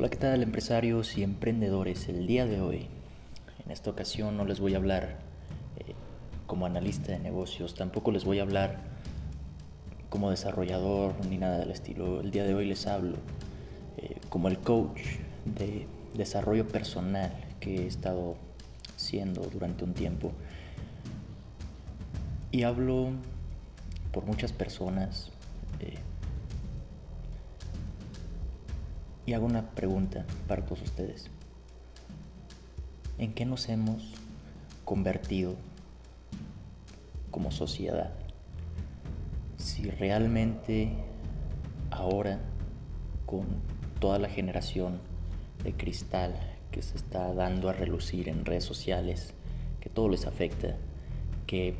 Hola, ¿qué tal empresarios y emprendedores? El día de hoy, en esta ocasión no les voy a hablar eh, como analista de negocios, tampoco les voy a hablar como desarrollador ni nada del estilo. El día de hoy les hablo eh, como el coach de desarrollo personal que he estado siendo durante un tiempo. Y hablo por muchas personas. Eh, y hago una pregunta para todos ustedes. ¿En qué nos hemos convertido como sociedad? Si realmente ahora, con toda la generación de cristal que se está dando a relucir en redes sociales, que todo les afecta, que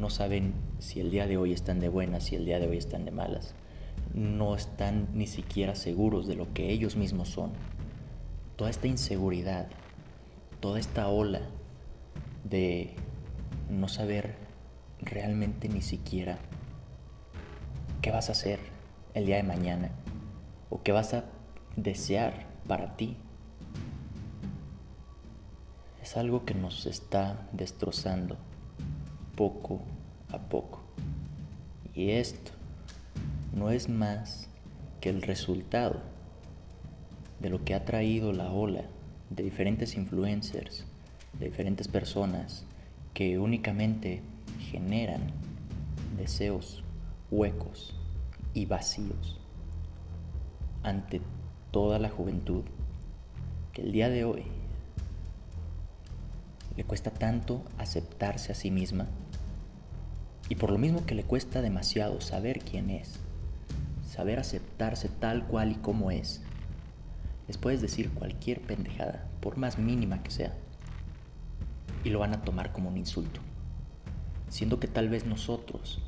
no saben si el día de hoy están de buenas, si el día de hoy están de malas, no están ni siquiera seguros de lo que ellos mismos son. Toda esta inseguridad, toda esta ola de no saber realmente ni siquiera qué vas a hacer el día de mañana o qué vas a desear para ti. Es algo que nos está destrozando poco a poco. Y esto no es más que el resultado de lo que ha traído la ola de diferentes influencers, de diferentes personas que únicamente generan deseos huecos y vacíos ante toda la juventud que el día de hoy le cuesta tanto aceptarse a sí misma y por lo mismo que le cuesta demasiado saber quién es saber aceptarse tal cual y como es. Les puedes decir cualquier pendejada, por más mínima que sea, y lo van a tomar como un insulto. Siendo que tal vez nosotros,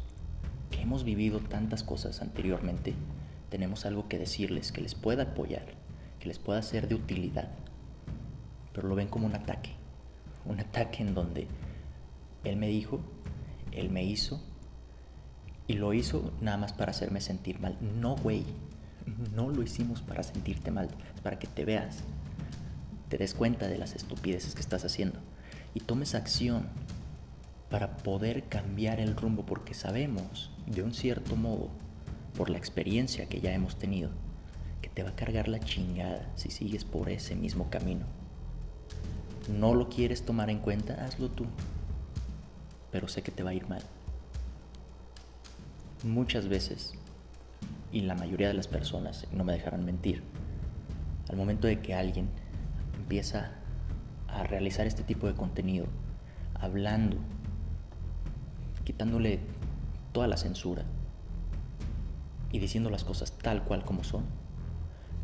que hemos vivido tantas cosas anteriormente, tenemos algo que decirles que les pueda apoyar, que les pueda ser de utilidad, pero lo ven como un ataque. Un ataque en donde él me dijo, él me hizo, y lo hizo nada más para hacerme sentir mal. No, güey. No lo hicimos para sentirte mal. Es para que te veas. Te des cuenta de las estupideces que estás haciendo. Y tomes acción para poder cambiar el rumbo. Porque sabemos, de un cierto modo, por la experiencia que ya hemos tenido, que te va a cargar la chingada si sigues por ese mismo camino. No lo quieres tomar en cuenta, hazlo tú. Pero sé que te va a ir mal muchas veces, y la mayoría de las personas, no me dejarán mentir, al momento de que alguien empieza a realizar este tipo de contenido, hablando, quitándole toda la censura y diciendo las cosas tal cual como son,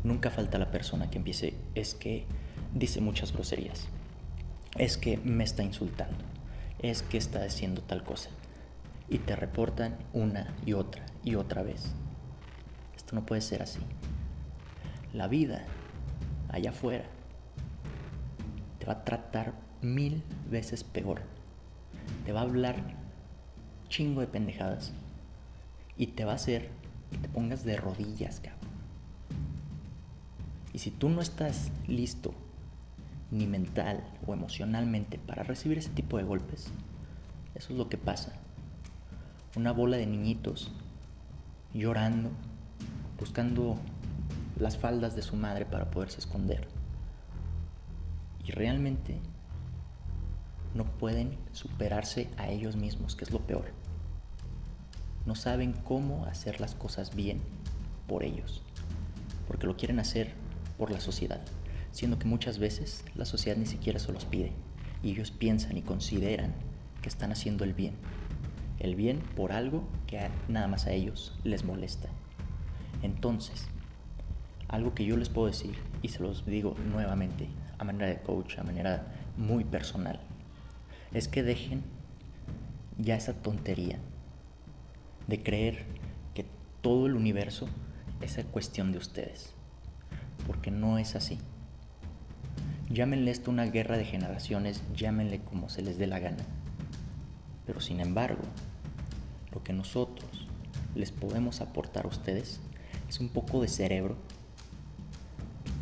nunca falta la persona que empiece, es que dice muchas groserías, es que me está insultando, es que está haciendo tal cosa y te reportan una y otra y otra vez. Esto no puede ser así. La vida allá afuera te va a tratar mil veces peor. Te va a hablar chingo de pendejadas y te va a hacer que te pongas de rodillas, cabrón. Y si tú no estás listo ni mental o emocionalmente para recibir ese tipo de golpes, eso es lo que pasa una bola de niñitos llorando, buscando las faldas de su madre para poderse esconder. Y realmente no pueden superarse a ellos mismos, que es lo peor. No saben cómo hacer las cosas bien por ellos, porque lo quieren hacer por la sociedad, siendo que muchas veces la sociedad ni siquiera se los pide, y ellos piensan y consideran que están haciendo el bien el bien por algo que nada más a ellos les molesta. Entonces, algo que yo les puedo decir, y se los digo nuevamente, a manera de coach, a manera muy personal, es que dejen ya esa tontería de creer que todo el universo es cuestión de ustedes, porque no es así. Llámenle esto una guerra de generaciones, llámenle como se les dé la gana. Pero sin embargo, que nosotros les podemos aportar a ustedes es un poco de cerebro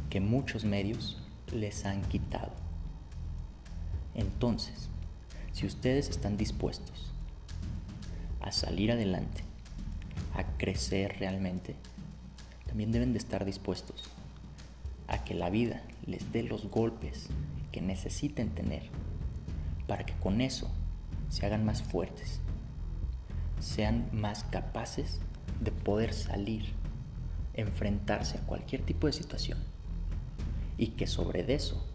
que muchos medios les han quitado. Entonces, si ustedes están dispuestos a salir adelante, a crecer realmente, también deben de estar dispuestos a que la vida les dé los golpes que necesiten tener para que con eso se hagan más fuertes, sean más capaces de poder salir, enfrentarse a cualquier tipo de situación y que sobre eso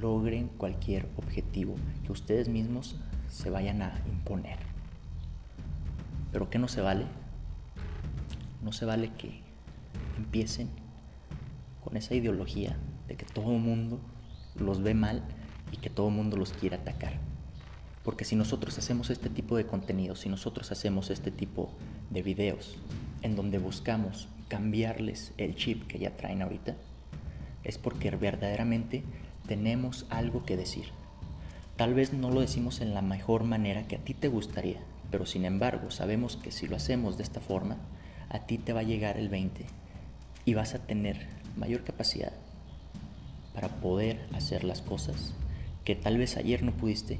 logren cualquier objetivo que ustedes mismos se vayan a imponer. Pero ¿qué no se vale? No se vale que empiecen con esa ideología de que todo el mundo los ve mal y que todo el mundo los quiere atacar. Porque si nosotros hacemos este tipo de contenido, si nosotros hacemos este tipo de videos en donde buscamos cambiarles el chip que ya traen ahorita, es porque verdaderamente tenemos algo que decir. Tal vez no lo decimos en la mejor manera que a ti te gustaría, pero sin embargo sabemos que si lo hacemos de esta forma, a ti te va a llegar el 20 y vas a tener mayor capacidad para poder hacer las cosas que tal vez ayer no pudiste,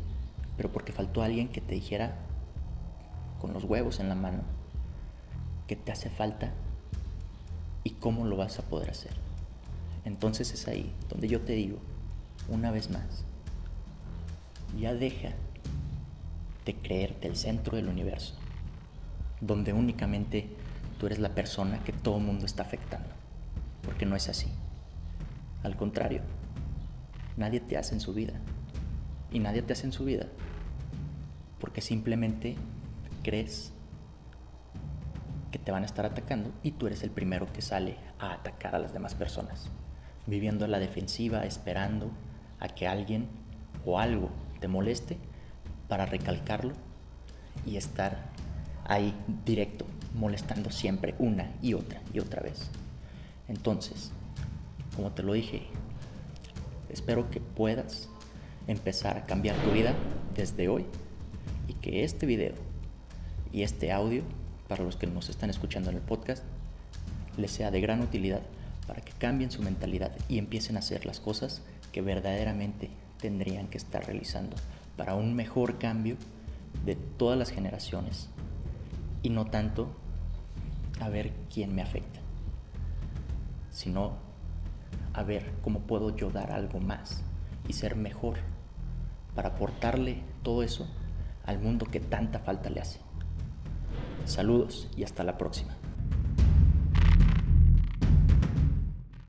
pero porque faltó alguien que te dijera con los huevos en la mano que te hace falta y cómo lo vas a poder hacer. Entonces es ahí donde yo te digo, una vez más, ya deja de creerte el centro del universo, donde únicamente tú eres la persona que todo el mundo está afectando, porque no es así. Al contrario, nadie te hace en su vida, y nadie te hace en su vida, porque simplemente crees que te van a estar atacando y tú eres el primero que sale a atacar a las demás personas viviendo la defensiva, esperando a que alguien o algo te moleste para recalcarlo y estar ahí directo, molestando siempre una y otra y otra vez. Entonces, como te lo dije, espero que puedas empezar a cambiar tu vida desde hoy y que este video y este audio, para los que nos están escuchando en el podcast, les sea de gran utilidad para que cambien su mentalidad y empiecen a hacer las cosas que verdaderamente tendrían que estar realizando para un mejor cambio de todas las generaciones y no tanto a ver quién me afecta, sino a ver cómo puedo yo dar algo más y ser mejor para aportarle todo eso al mundo que tanta falta le hace. Saludos y hasta la próxima.